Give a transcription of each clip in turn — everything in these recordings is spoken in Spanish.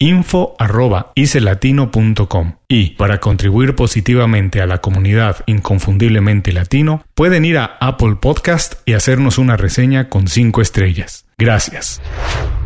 info.icelatino.com y para contribuir positivamente a la comunidad inconfundiblemente latino pueden ir a Apple Podcast y hacernos una reseña con 5 estrellas. Gracias.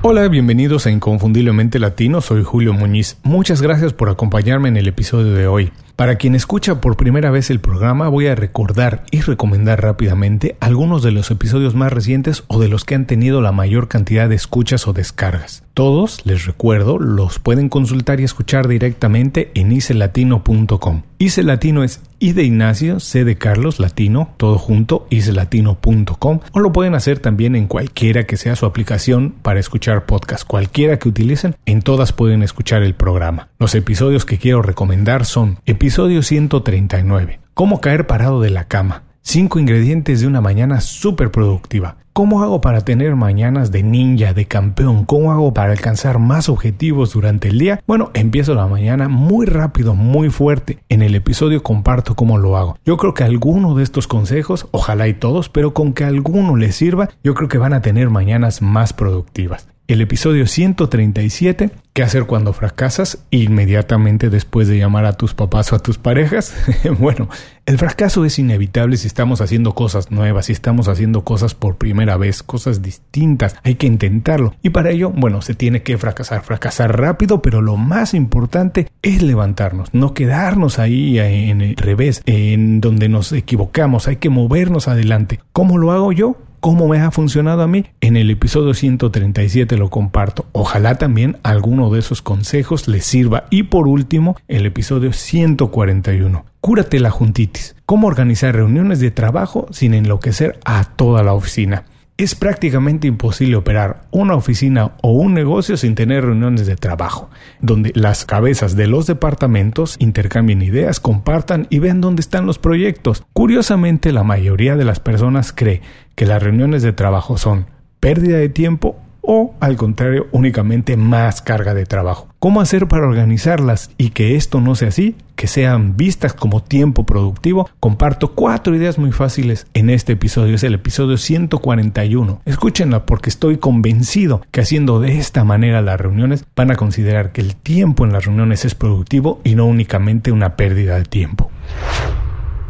Hola, bienvenidos a Inconfundiblemente Latino, soy Julio Muñiz. Muchas gracias por acompañarme en el episodio de hoy. Para quien escucha por primera vez el programa, voy a recordar y recomendar rápidamente algunos de los episodios más recientes o de los que han tenido la mayor cantidad de escuchas o descargas. Todos, les recuerdo, los pueden consultar y escuchar directamente en icelatino.com. Ice Latino es I de Ignacio, C de Carlos, latino, todo junto, icelatino.com o lo pueden hacer también en cualquiera que sea su aplicación para escuchar podcast, cualquiera que utilicen, en todas pueden escuchar el programa. Los episodios que quiero recomendar son episodio 139, cómo caer parado de la cama, 5 ingredientes de una mañana súper productiva. ¿Cómo hago para tener mañanas de ninja, de campeón? ¿Cómo hago para alcanzar más objetivos durante el día? Bueno, empiezo la mañana muy rápido, muy fuerte. En el episodio comparto cómo lo hago. Yo creo que alguno de estos consejos, ojalá y todos, pero con que alguno les sirva, yo creo que van a tener mañanas más productivas el episodio 137, ¿qué hacer cuando fracasas? Inmediatamente después de llamar a tus papás o a tus parejas. bueno, el fracaso es inevitable si estamos haciendo cosas nuevas, si estamos haciendo cosas por primera vez, cosas distintas. Hay que intentarlo. Y para ello, bueno, se tiene que fracasar, fracasar rápido, pero lo más importante es levantarnos, no quedarnos ahí en el revés, en donde nos equivocamos. Hay que movernos adelante. ¿Cómo lo hago yo? Cómo me ha funcionado a mí. En el episodio 137 lo comparto. Ojalá también alguno de esos consejos les sirva. Y por último, el episodio 141. Cúrate la juntitis. Cómo organizar reuniones de trabajo sin enloquecer a toda la oficina. Es prácticamente imposible operar una oficina o un negocio sin tener reuniones de trabajo, donde las cabezas de los departamentos intercambien ideas, compartan y vean dónde están los proyectos. Curiosamente, la mayoría de las personas cree que las reuniones de trabajo son pérdida de tiempo o al contrario únicamente más carga de trabajo. ¿Cómo hacer para organizarlas y que esto no sea así? Que sean vistas como tiempo productivo. Comparto cuatro ideas muy fáciles en este episodio. Es el episodio 141. Escúchenla porque estoy convencido que haciendo de esta manera las reuniones van a considerar que el tiempo en las reuniones es productivo y no únicamente una pérdida de tiempo.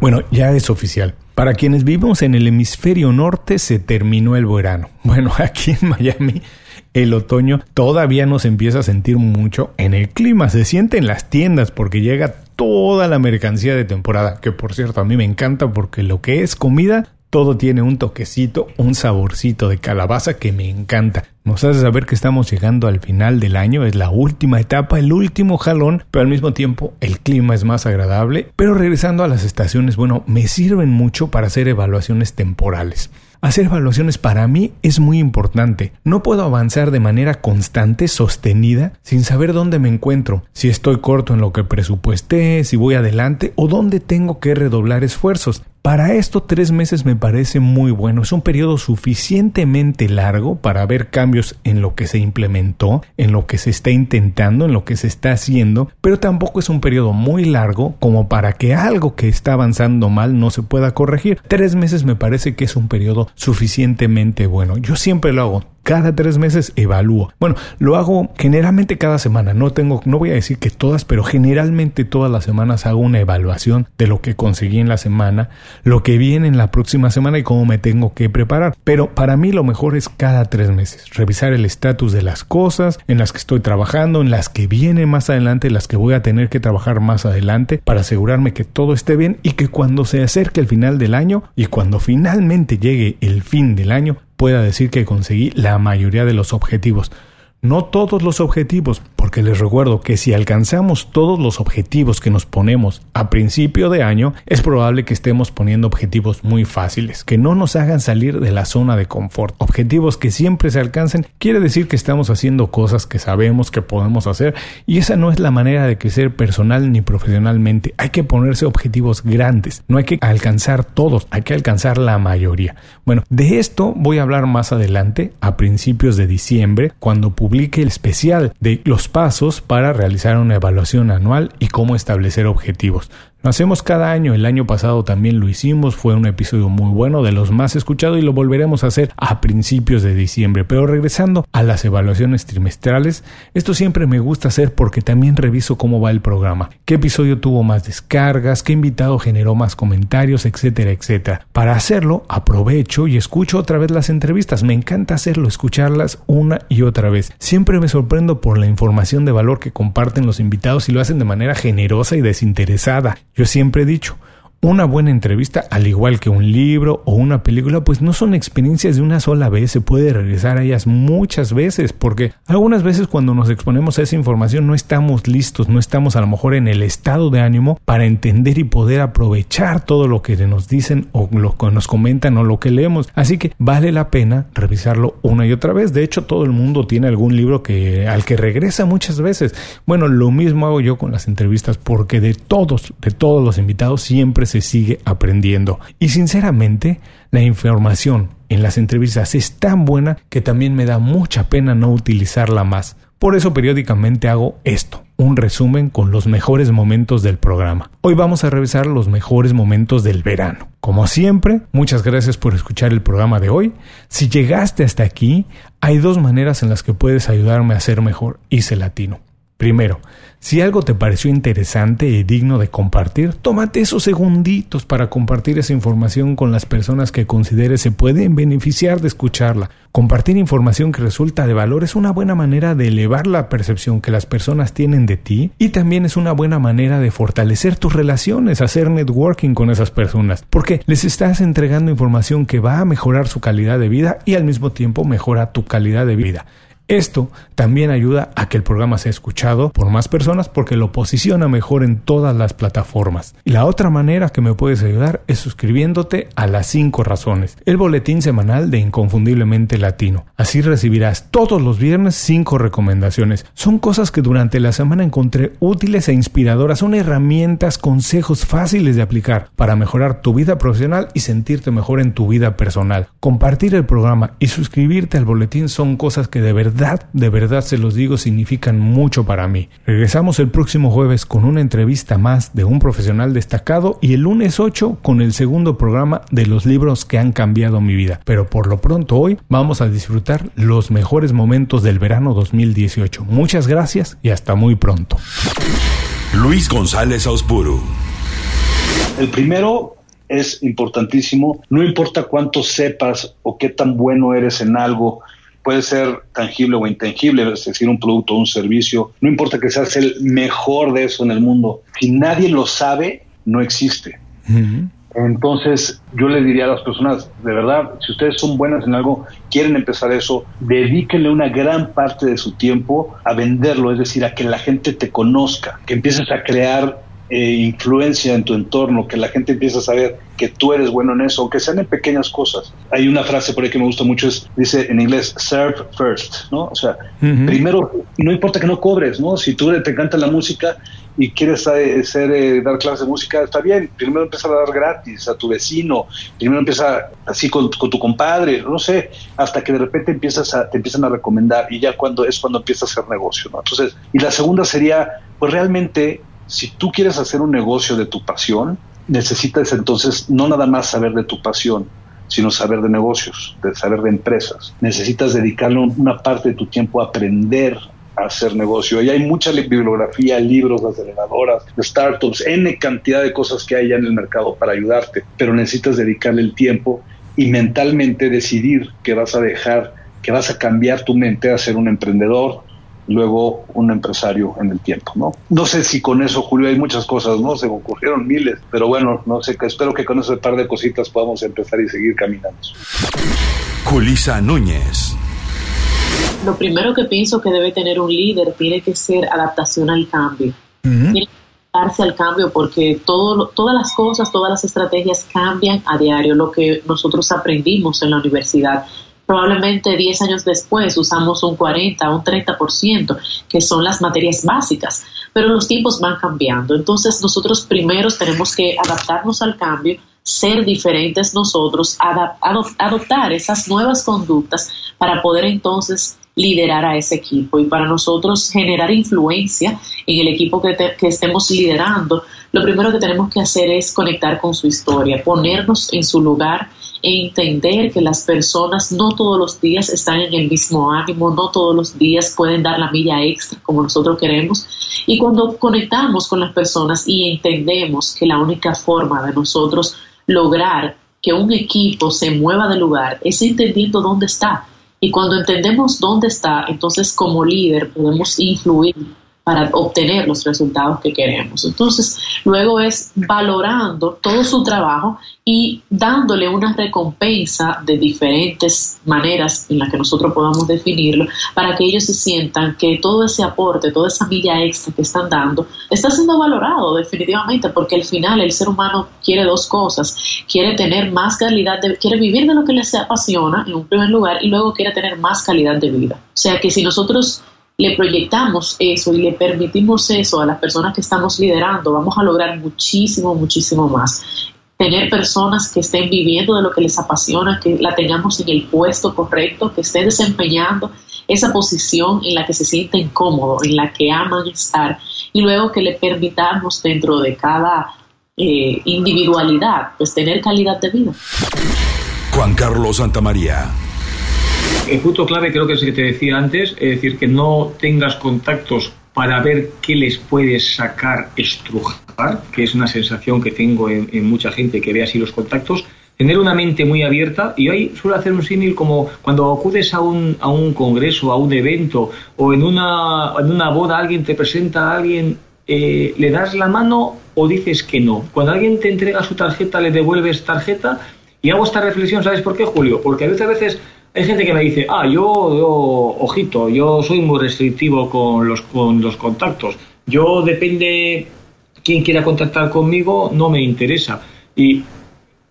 Bueno, ya es oficial. Para quienes vivimos en el hemisferio norte se terminó el verano. Bueno, aquí en Miami el otoño todavía no se empieza a sentir mucho en el clima, se siente en las tiendas porque llega toda la mercancía de temporada, que por cierto a mí me encanta porque lo que es comida todo tiene un toquecito, un saborcito de calabaza que me encanta. Nos hace saber que estamos llegando al final del año, es la última etapa, el último jalón, pero al mismo tiempo el clima es más agradable. Pero regresando a las estaciones, bueno, me sirven mucho para hacer evaluaciones temporales. Hacer evaluaciones para mí es muy importante. No puedo avanzar de manera constante, sostenida, sin saber dónde me encuentro, si estoy corto en lo que presupuesté, si voy adelante o dónde tengo que redoblar esfuerzos. Para esto tres meses me parece muy bueno. Es un periodo suficientemente largo para ver cambios en lo que se implementó, en lo que se está intentando, en lo que se está haciendo, pero tampoco es un periodo muy largo como para que algo que está avanzando mal no se pueda corregir. Tres meses me parece que es un periodo suficientemente bueno. Yo siempre lo hago Cada tres meses evalúo. Bueno, lo hago generalmente cada semana. No tengo, no voy a decir que todas, pero generalmente todas las semanas hago una evaluación de lo que conseguí en la semana, lo que viene en la próxima semana y cómo me tengo que preparar. Pero para mí lo mejor es cada tres meses. Revisar el estatus de las cosas en las que estoy trabajando, en las que vienen más adelante, las que voy a tener que trabajar más adelante para asegurarme que todo esté bien y que cuando se acerque el final del año y cuando finalmente llegue el fin del año pueda decir que conseguí la mayoría de los objetivos. No todos los objetivos, porque les recuerdo que si alcanzamos todos los objetivos que nos ponemos a principio de año, es probable que estemos poniendo objetivos muy fáciles, que no nos hagan salir de la zona de confort. Objetivos que siempre se alcancen quiere decir que estamos haciendo cosas que sabemos que podemos hacer y esa no es la manera de crecer personal ni profesionalmente. Hay que ponerse objetivos grandes, no hay que alcanzar todos, hay que alcanzar la mayoría. Bueno, de esto voy a hablar más adelante, a principios de diciembre, cuando publique el especial de los pasos para realizar una evaluación anual y cómo establecer objetivos. Lo hacemos cada año, el año pasado también lo hicimos, fue un episodio muy bueno, de los más escuchados y lo volveremos a hacer a principios de diciembre. Pero regresando a las evaluaciones trimestrales, esto siempre me gusta hacer porque también reviso cómo va el programa, qué episodio tuvo más descargas, qué invitado generó más comentarios, etcétera, etcétera. Para hacerlo, aprovecho y escucho otra vez las entrevistas, me encanta hacerlo, escucharlas una y otra vez. Siempre me sorprendo por la información de valor que comparten los invitados y lo hacen de manera generosa y desinteresada. Yo siempre he dicho, una buena entrevista, al igual que un libro o una película, pues no son experiencias de una sola vez, se puede regresar a ellas muchas veces, porque algunas veces cuando nos exponemos a esa información no estamos listos, no estamos a lo mejor en el estado de ánimo para entender y poder aprovechar todo lo que nos dicen o lo que nos comentan o lo que leemos. Así que vale la pena revisarlo una y otra vez. De hecho, todo el mundo tiene algún libro que al que regresa muchas veces. Bueno, lo mismo hago yo con las entrevistas porque de todos, de todos los invitados siempre se sigue aprendiendo. Y sinceramente, la información en las entrevistas es tan buena que también me da mucha pena no utilizarla más. Por eso periódicamente hago esto, un resumen con los mejores momentos del programa. Hoy vamos a revisar los mejores momentos del verano. Como siempre, muchas gracias por escuchar el programa de hoy. Si llegaste hasta aquí, hay dos maneras en las que puedes ayudarme a ser mejor hice latino. Primero, si algo te pareció interesante y digno de compartir, tómate esos segunditos para compartir esa información con las personas que consideres se pueden beneficiar de escucharla. Compartir información que resulta de valor es una buena manera de elevar la percepción que las personas tienen de ti y también es una buena manera de fortalecer tus relaciones, hacer networking con esas personas, porque les estás entregando información que va a mejorar su calidad de vida y al mismo tiempo mejora tu calidad de vida. Esto también ayuda a que el programa sea escuchado por más personas porque lo posiciona mejor en todas las plataformas. Y la otra manera que me puedes ayudar es suscribiéndote a las 5 razones, el boletín semanal de Inconfundiblemente Latino. Así recibirás todos los viernes 5 recomendaciones. Son cosas que durante la semana encontré útiles e inspiradoras, son herramientas, consejos fáciles de aplicar para mejorar tu vida profesional y sentirte mejor en tu vida personal. Compartir el programa y suscribirte al boletín son cosas que de verdad de verdad se los digo, significan mucho para mí. Regresamos el próximo jueves con una entrevista más de un profesional destacado y el lunes 8 con el segundo programa de los libros que han cambiado mi vida. Pero por lo pronto hoy vamos a disfrutar los mejores momentos del verano 2018. Muchas gracias y hasta muy pronto. Luis González Auspuru. El primero es importantísimo, no importa cuánto sepas o qué tan bueno eres en algo, puede ser tangible o intangible, es decir, un producto o un servicio, no importa que seas el mejor de eso en el mundo, si nadie lo sabe, no existe. Entonces, yo le diría a las personas, de verdad, si ustedes son buenas en algo, quieren empezar eso, dedíquenle una gran parte de su tiempo a venderlo, es decir, a que la gente te conozca, que empieces a crear eh, influencia en tu entorno, que la gente empiece a saber que tú eres bueno en eso, aunque sean en pequeñas cosas. Hay una frase por ahí que me gusta mucho, es, dice en inglés, serve first, ¿no? O sea, primero, no importa que no cobres, ¿no? Si tú te encanta la música y quieres eh, ser, eh, dar clases de música, está bien, primero empieza a dar gratis a tu vecino, primero empieza así con, tu compadre, no sé, hasta que de repente empiezas a, te empiezan a recomendar y ya cuando es cuando empieza a hacer negocio, ¿no? Entonces, y la segunda sería, pues realmente si tú quieres hacer un negocio de tu pasión, necesitas entonces no nada más saber de tu pasión, sino saber de negocios, de saber de empresas. Necesitas dedicarle una parte de tu tiempo a aprender a hacer negocio. Y hay mucha bibliografía, libros, aceleradoras, startups, N cantidad de cosas que hay ya en el mercado para ayudarte, pero necesitas dedicarle el tiempo y mentalmente decidir que vas a dejar, que vas a cambiar tu mente a ser un emprendedor, luego un empresario en el tiempo, ¿no? No sé si con eso, Julio, hay muchas cosas, ¿no? Se me ocurrieron miles, pero bueno, no sé, espero que con ese par de cositas podamos empezar y seguir caminando. Julisa Núñez. Lo primero que pienso que debe tener un líder tiene que ser adaptación al cambio. Tiene que adaptarse al cambio porque todo, todas las cosas, todas las estrategias cambian a diario, lo que nosotros aprendimos en la universidad probablemente 10 años después usamos un 40, un 30%, que son las materias básicas, pero los tiempos van cambiando. Entonces nosotros primero tenemos que adaptarnos al cambio, ser diferentes nosotros, adoptar esas nuevas conductas para poder entonces liderar a ese equipo y para nosotros generar influencia en el equipo que, que, estemos liderando, lo primero que tenemos que hacer es conectar con su historia, ponernos en su lugar entender que las personas no todos los días están en el mismo ánimo, no todos los días pueden dar la milla extra como nosotros queremos. Y cuando conectamos con las personas y entendemos que la única forma de nosotros lograr que un equipo se mueva de lugar es entendiendo dónde está. Y cuando entendemos dónde está, entonces como líder podemos influir para obtener los resultados que queremos. Entonces, luego es valorando todo su trabajo y dándole una recompensa de diferentes maneras en las que nosotros podamos definirlo para que ellos se sientan que todo ese aporte, toda esa milla extra que están dando está siendo valorado definitivamente porque al final el ser humano quiere dos cosas, quiere tener más calidad de, quiere vivir de lo que le apasiona en un primer lugar y luego quiere tener más calidad de vida. O sea que si nosotros le proyectamos eso y le permitimos eso a las personas que estamos liderando, vamos a lograr muchísimo, muchísimo más. Tener personas que estén viviendo de lo que les apasiona, que la tengamos en el puesto correcto, que estén desempeñando esa posición en la que se sienten cómodos, en la que aman estar, y luego que le permitamos dentro de cada eh, individualidad, pues tener calidad de vida. Juan Carlos Santamaría. El punto clave creo que es el que te decía antes, es decir, que no tengas contactos para ver qué les puedes sacar, estrujar, que es una sensación que tengo en, mucha gente que ve así los contactos, tener una mente muy abierta y hoy suelo hacer un símil como cuando acudes a un, a un congreso, a un evento o en una, en una boda alguien te presenta a alguien, eh, le das la mano o dices que no. Cuando alguien te entrega su tarjeta, le devuelves tarjeta y hago esta reflexión, ¿sabes por qué, Julio? Porque a veces, a veces hay gente que me dice, ah, yo, ojito, yo soy muy restrictivo con los, con los contactos. Yo depende quién quiera contactar conmigo, no me interesa. Y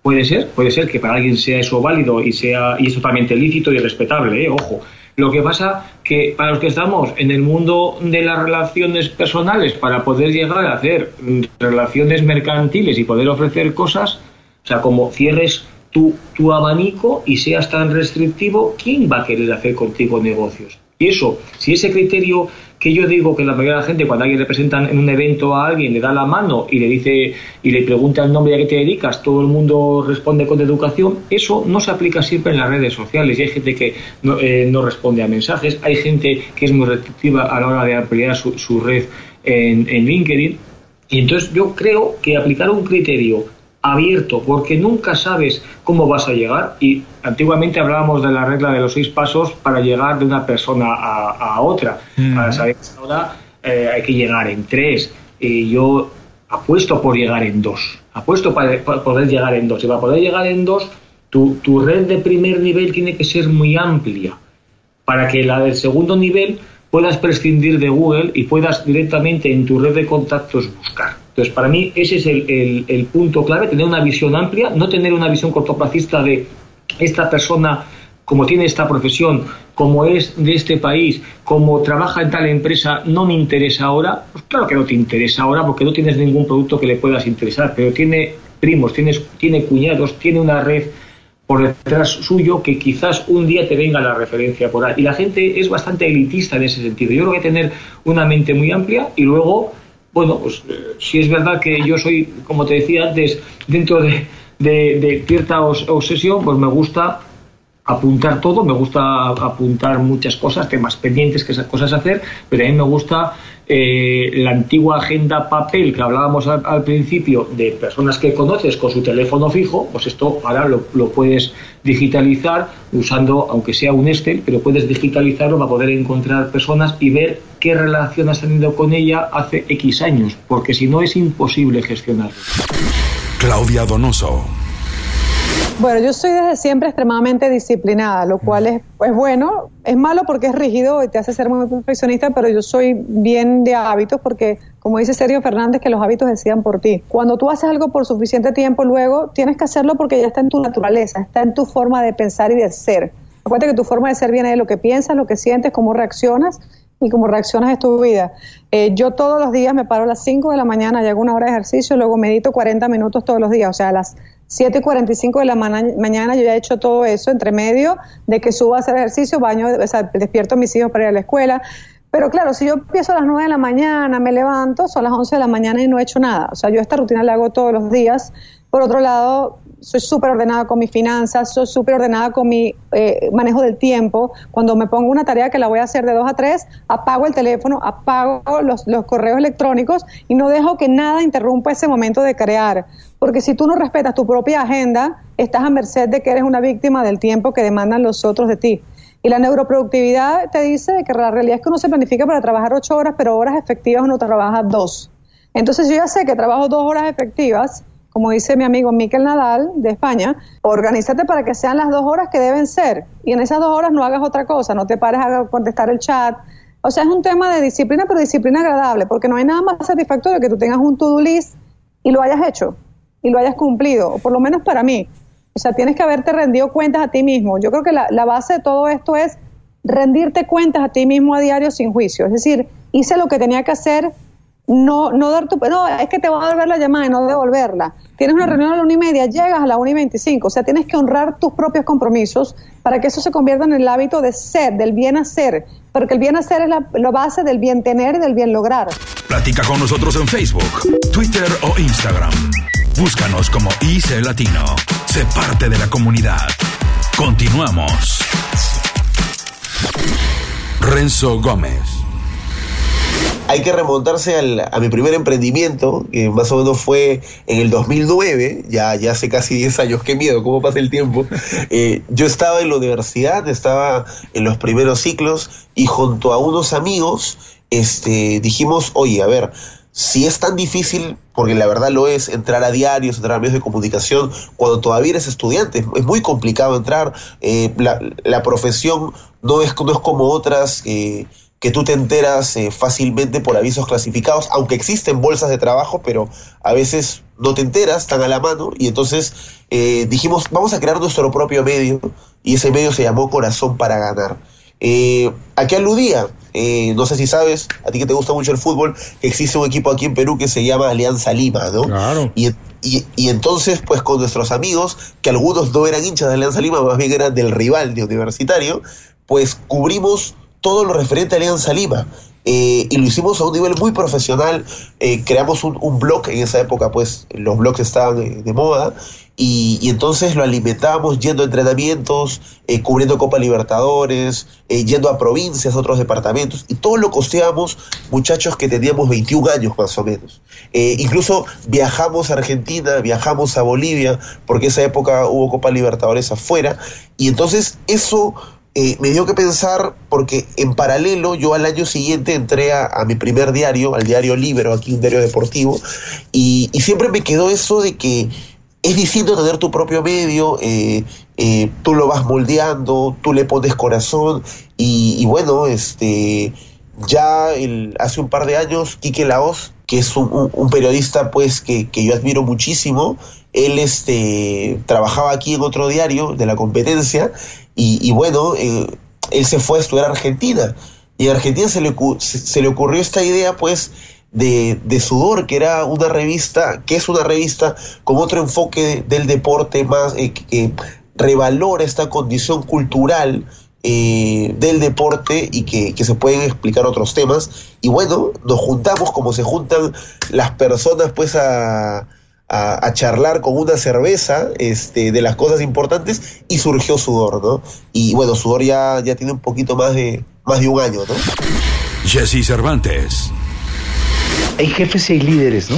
puede ser, puede ser que para alguien sea eso válido y sea y es totalmente lícito y respetable, ¿eh? ojo. Lo que pasa que para los que estamos en el mundo de las relaciones personales, para poder llegar a hacer relaciones mercantiles y poder ofrecer cosas, o sea, como cierres tu, tu abanico y seas tan restrictivo, ¿quién va a querer hacer contigo negocios? Y eso, si ese criterio que yo digo que la mayoría de la gente cuando alguien le presentan en un evento a alguien le da la mano y le dice y le pregunta el nombre a qué te dedicas, todo el mundo responde con educación, eso no se aplica siempre en las redes sociales. Y hay gente que no, eh, no responde a mensajes, hay gente que es muy restrictiva a la hora de ampliar su, su red en, en LinkedIn. Y entonces yo creo que aplicar un criterio abierto, porque nunca sabes cómo vas a llegar. Y antiguamente hablábamos de la regla de los seis pasos para llegar de una persona a, otra. Para saber que ahora eh, hay que llegar en tres. Y yo apuesto por llegar en dos. Apuesto para, poder llegar en dos. Y para poder llegar en dos, tu, tu red de primer nivel tiene que ser muy amplia. Para que la del segundo nivel puedas prescindir de Google y puedas directamente en tu red de contactos buscar. Entonces, para mí ese es el, punto clave, tener una visión amplia, no tener una visión cortoplacista de esta persona como tiene esta profesión, como es de este país, como trabaja en tal empresa, no me interesa ahora. Pues claro que no te interesa ahora porque no tienes ningún producto que le puedas interesar, pero tiene primos, tiene cuñados, tiene una red por detrás suyo que quizás un día te venga la referencia por ahí. Y la gente es bastante elitista en ese sentido. Yo creo que tener una mente muy amplia y luego bueno, pues eh, si es verdad que yo soy, como te decía antes, dentro de, de, cierta obsesión, pues me gusta apuntar todo, me gusta apuntar muchas cosas, temas pendientes, que cosas a hacer, pero a mí me gusta eh, la antigua agenda papel que hablábamos al, principio de personas que conoces con su teléfono fijo, pues esto ahora lo, puedes digitalizar usando, aunque sea un Excel, pero puedes digitalizarlo para poder encontrar personas y ver qué relación has tenido con ella hace X años, porque si no es imposible gestionarlo. Claudia Donoso. Bueno, yo soy desde siempre extremadamente disciplinada, lo cual es, bueno, es malo porque es rígido y te hace ser muy perfeccionista, pero yo soy bien de hábitos porque, como dice Sergio Fernández, que los hábitos decidan por ti. Cuando tú haces algo por suficiente tiempo, luego tienes que hacerlo porque ya está en tu naturaleza, está en tu forma de pensar y de ser. Acuérdate que tu forma de ser viene de lo que piensas, lo que sientes, cómo reaccionas y cómo reaccionas es tu vida. Eh, yo todos los días me paro a las 5 de la mañana y hago una hora de ejercicio, luego medito 40 minutos todos los días, o sea, a las 7 y 45 de la mañana yo ya he hecho todo eso, entre medio de que subo a hacer ejercicio, baño, o sea, despierto a mis hijos para ir a la escuela. Pero claro, si yo empiezo a las 9 de la mañana, me levanto, son las 11 de la mañana y no he hecho nada. O sea, yo esta rutina la hago todos los días. Por otro lado, soy súper ordenada con mis finanzas, soy súper ordenada con mi eh, manejo del tiempo. Cuando me pongo una tarea que la voy a hacer de 2 a 3, apago el teléfono, apago los, los correos electrónicos y no dejo que nada interrumpa ese momento de crear. Porque si tú no respetas tu propia agenda, estás a merced de que eres una víctima del tiempo que demandan los otros de ti. Y la neuroproductividad te dice que la realidad es que uno se planifica para trabajar ocho horas, pero horas efectivas uno trabaja dos. Entonces yo ya sé que trabajo dos horas efectivas como dice mi amigo Miquel Nadal de España, organízate para que sean las dos horas que deben ser. Y en esas dos horas no hagas otra cosa, no te pares a contestar el chat. O sea, es un tema de disciplina, pero disciplina agradable, porque no hay nada más satisfactorio que tú tengas un to-do list y lo hayas hecho, y lo hayas cumplido, por lo menos para mí. O sea, tienes que haberte rendido cuentas a ti mismo. Yo creo que la, la base de todo esto es rendirte cuentas a ti mismo a diario sin juicio. Es decir, hice lo que tenía que hacer no, no dar tu, no, es que te va a devolver la llamada y no devolverla. Tienes una reunión a la una y media, llegas a la una y veinticinco. O sea, tienes que honrar tus propios compromisos para que eso se convierta en el hábito de ser, del bien hacer. Porque el bien hacer es la, base del bien tener y del bien lograr. Platica con nosotros en Facebook, Twitter o Instagram. Búscanos como IC Latino. Sé parte de la comunidad. Continuamos. Renzo Gómez hay que remontarse a mi primer emprendimiento, que más o menos fue en el 2009, ya, ya hace casi 10 años, qué miedo, cómo pasa el tiempo. Eh, yo estaba en la universidad, estaba en los primeros ciclos y junto a unos amigos este, dijimos, oye, a ver, si es tan difícil, porque la verdad lo es, entrar a diarios, entrar a medios de comunicación, cuando todavía eres estudiante, es muy complicado entrar, eh, la, profesión no es, no es como otras. Eh, que tú te enteras eh, fácilmente por avisos clasificados, aunque existen bolsas de trabajo, pero a veces no te enteras, están a la mano, y entonces eh, dijimos, vamos a crear nuestro propio medio, y ese medio se llamó Corazón para Ganar. Eh, ¿A qué aludía? no sé si sabes, a ti que te gusta mucho el fútbol, existe un equipo aquí en Perú que se llama Alianza Lima, ¿no? Claro. Y, y, y, entonces, pues con nuestros amigos, que algunos no eran hinchas de Alianza Lima, más bien eran del rival de universitario, pues cubrimos todo lo referente a Alianza Lima. Eh, y lo hicimos a un nivel muy profesional. Eh, creamos un, blog, en esa época pues los blogs estaban eh, de moda, y, entonces lo alimentábamos yendo a entrenamientos, cubriendo Copa Libertadores, yendo a provincias, otros departamentos, y todo lo costeábamos muchachos que teníamos 21 años más o menos. incluso viajamos a Argentina, viajamos a Bolivia, porque esa época hubo Copa Libertadores afuera, y entonces eso eh, me dio que pensar porque en paralelo yo al año siguiente entré a, mi primer diario, al diario Libero, aquí un diario deportivo, y, siempre me quedó eso de que es distinto tener tu propio medio, eh, eh, tú lo vas moldeando, tú le pones corazón, y, bueno, este ya hace un par de años, Quique Laos, que es un, periodista pues que, que, yo admiro muchísimo, él este, trabajaba aquí en otro diario de la competencia y, bueno, eh, él se fue a estudiar a Argentina. Y en Argentina se le, se, le ocurrió esta idea, pues, de, de, Sudor, que era una revista, que es una revista con otro enfoque del deporte más, eh, que revalora esta condición cultural eh, del deporte y que, que, se pueden explicar otros temas. Y bueno, nos juntamos como se juntan las personas, pues, a a, charlar con una cerveza este, de las cosas importantes y surgió Sudor, ¿no? Y bueno, Sudor ya, ya tiene un poquito más de, más de un año, ¿no? Jesse Cervantes. Hay jefes y hay líderes, ¿no?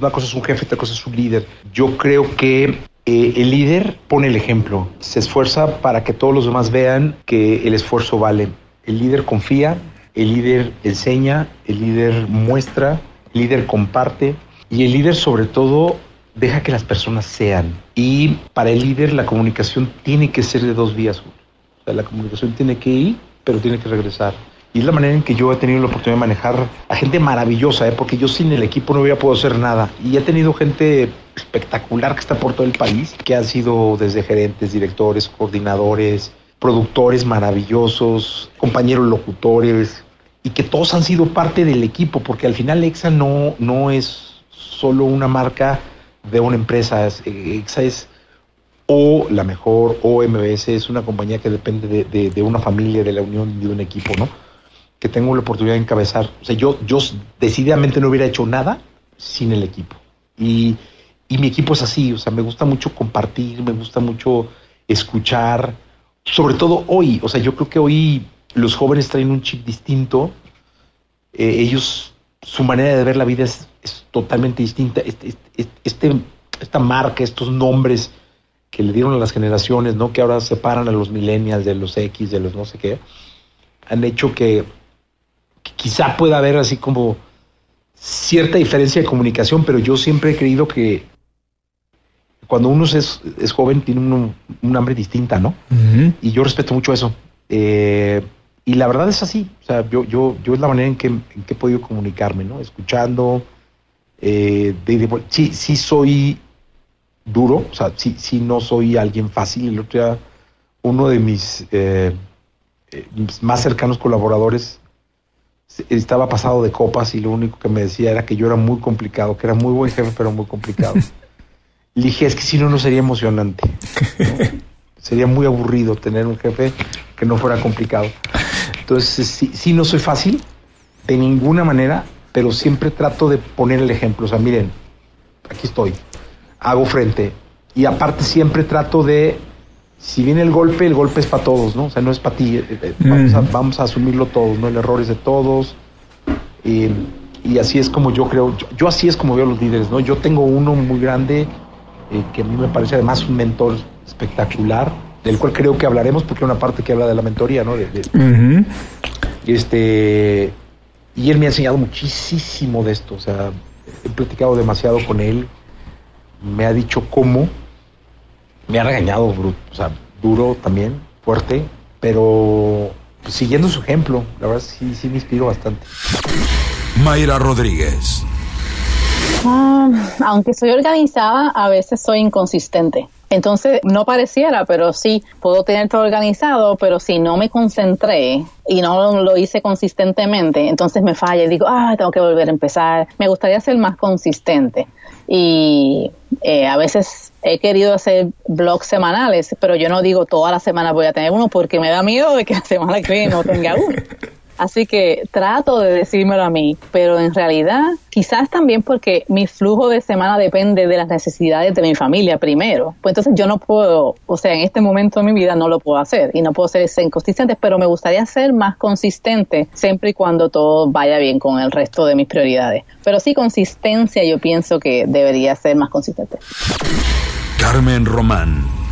Una cosa es un jefe, otra cosa es un líder. Yo creo que eh, el líder pone el ejemplo, se esfuerza para que todos los demás vean que el esfuerzo vale. El líder confía, el líder enseña, el líder muestra, el líder comparte y el líder sobre todo deja que las personas sean. Y para el líder la comunicación tiene que ser de dos vías. O sea, la comunicación tiene que ir, pero tiene que regresar. Y es la manera en que yo he tenido la oportunidad de manejar a gente maravillosa, ¿eh? porque yo sin el equipo no hubiera podido hacer nada. Y he tenido gente espectacular que está por todo el país, que han sido desde gerentes, directores, coordinadores, productores maravillosos, compañeros locutores, y que todos han sido parte del equipo, porque al final EXA no, no es solo una marca de una empresa, EXA es o la mejor, o MBS es una compañía que depende de, de una familia, de la unión de un equipo, ¿no? Que tengo la oportunidad de encabezar. O sea, yo, yo decididamente no hubiera hecho nada sin el equipo. Y, y mi equipo es así, o sea, me gusta mucho compartir, me gusta mucho escuchar, sobre todo hoy, o sea, yo creo que hoy los jóvenes traen un chip distinto, eh, ellos, su manera de ver la vida es, totalmente distinta. Este, este, este, esta marca, estos nombres que le dieron a las generaciones, ¿no? Que ahora separan a los millennials de los X, de los no sé qué, han hecho que quizá pueda haber así como cierta diferencia de comunicación, pero yo siempre he creído que cuando uno es, joven tiene un hambre distinta, ¿no? Y yo respeto mucho eso. Eh, y la verdad es así, o sea, yo, yo, yo es la manera en que, he podido comunicarme, ¿no? Escuchando, eh, sí, sí soy duro, o sea, sí, sí no soy alguien fácil. El otro día, uno de mis eh, más cercanos colaboradores estaba pasado de copas y lo único que me decía era que yo era muy complicado, que era muy buen jefe, pero muy complicado. Le dije, es que si no, no sería emocionante. sería muy aburrido tener un jefe que no fuera complicado. Entonces, sí, sí, no soy fácil, de ninguna manera, pero siempre trato de poner el ejemplo. O sea, miren, aquí estoy, hago frente. Y aparte siempre trato de si viene el golpe, el golpe es para todos, ¿no? O sea, no es para ti. Eh, eh, vamos, a, asumirlo todos, ¿no? El error es de todos. y así es como yo creo, yo, así es como veo los líderes, ¿no? Yo tengo uno muy grande eh, que a mí me parece además un mentor espectacular, del cual creo que hablaremos porque hay una parte que habla de la mentoría, ¿no? Este y él me ha enseñado muchísimo de esto, o sea, he platicado demasiado con él, me ha dicho cómo me ha regañado o sea, duro también, fuerte, pero pues, siguiendo su ejemplo, la verdad sí, sí me inspiro bastante. Mayra Rodríguez. Ah, aunque soy organizada, a veces soy inconsistente. Entonces, no pareciera, pero sí, puedo tener todo organizado, pero si no me concentré y no lo hice consistentemente, entonces me falla y digo, ah, tengo que volver a empezar. Me gustaría ser más consistente. Y eh, a veces he querido hacer blogs semanales, pero yo no digo toda la semana voy a tener uno porque me da miedo de que la semana que viene no tenga uno. Así que trato de decírmelo a mí, pero en realidad quizás también porque mi flujo de semana depende de las necesidades de mi familia primero. Pues entonces yo no puedo, o sea, en este momento de mi vida no lo puedo hacer y no puedo ser inconsistente, pero me gustaría ser más consistente siempre y cuando todo vaya bien con el resto de mis prioridades. Pero sí, consistencia yo pienso que debería ser más consistente. Carmen Román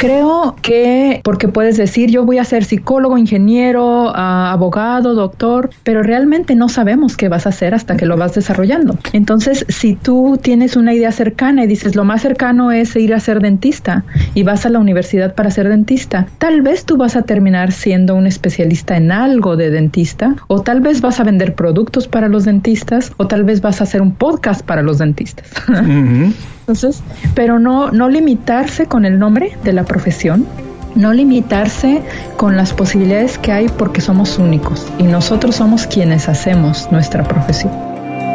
Creo que, porque puedes decir, yo voy a ser psicólogo, ingeniero, ah, abogado, doctor, pero realmente no sabemos qué vas a hacer hasta que lo vas desarrollando. Entonces, si tú tienes una idea cercana y dices, lo más cercano es ir a ser dentista y vas a la universidad para ser dentista, tal vez tú vas a terminar siendo un especialista en algo de dentista, o tal vez vas a vender productos para los dentistas, o tal vez vas a hacer un podcast para los dentistas. Entonces, pero no, no limitarse con el nombre de la profesión, no limitarse con las posibilidades que hay porque somos únicos y nosotros somos quienes hacemos nuestra profesión.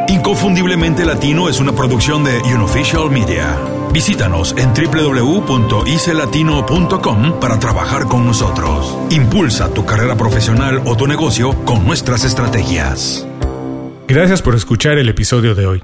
Inconfundiblemente Latino es una producción de Unofficial Media. Visítanos en www.icelatino.com para trabajar con nosotros. Impulsa tu carrera profesional o tu negocio con nuestras estrategias. Gracias por escuchar el episodio de hoy.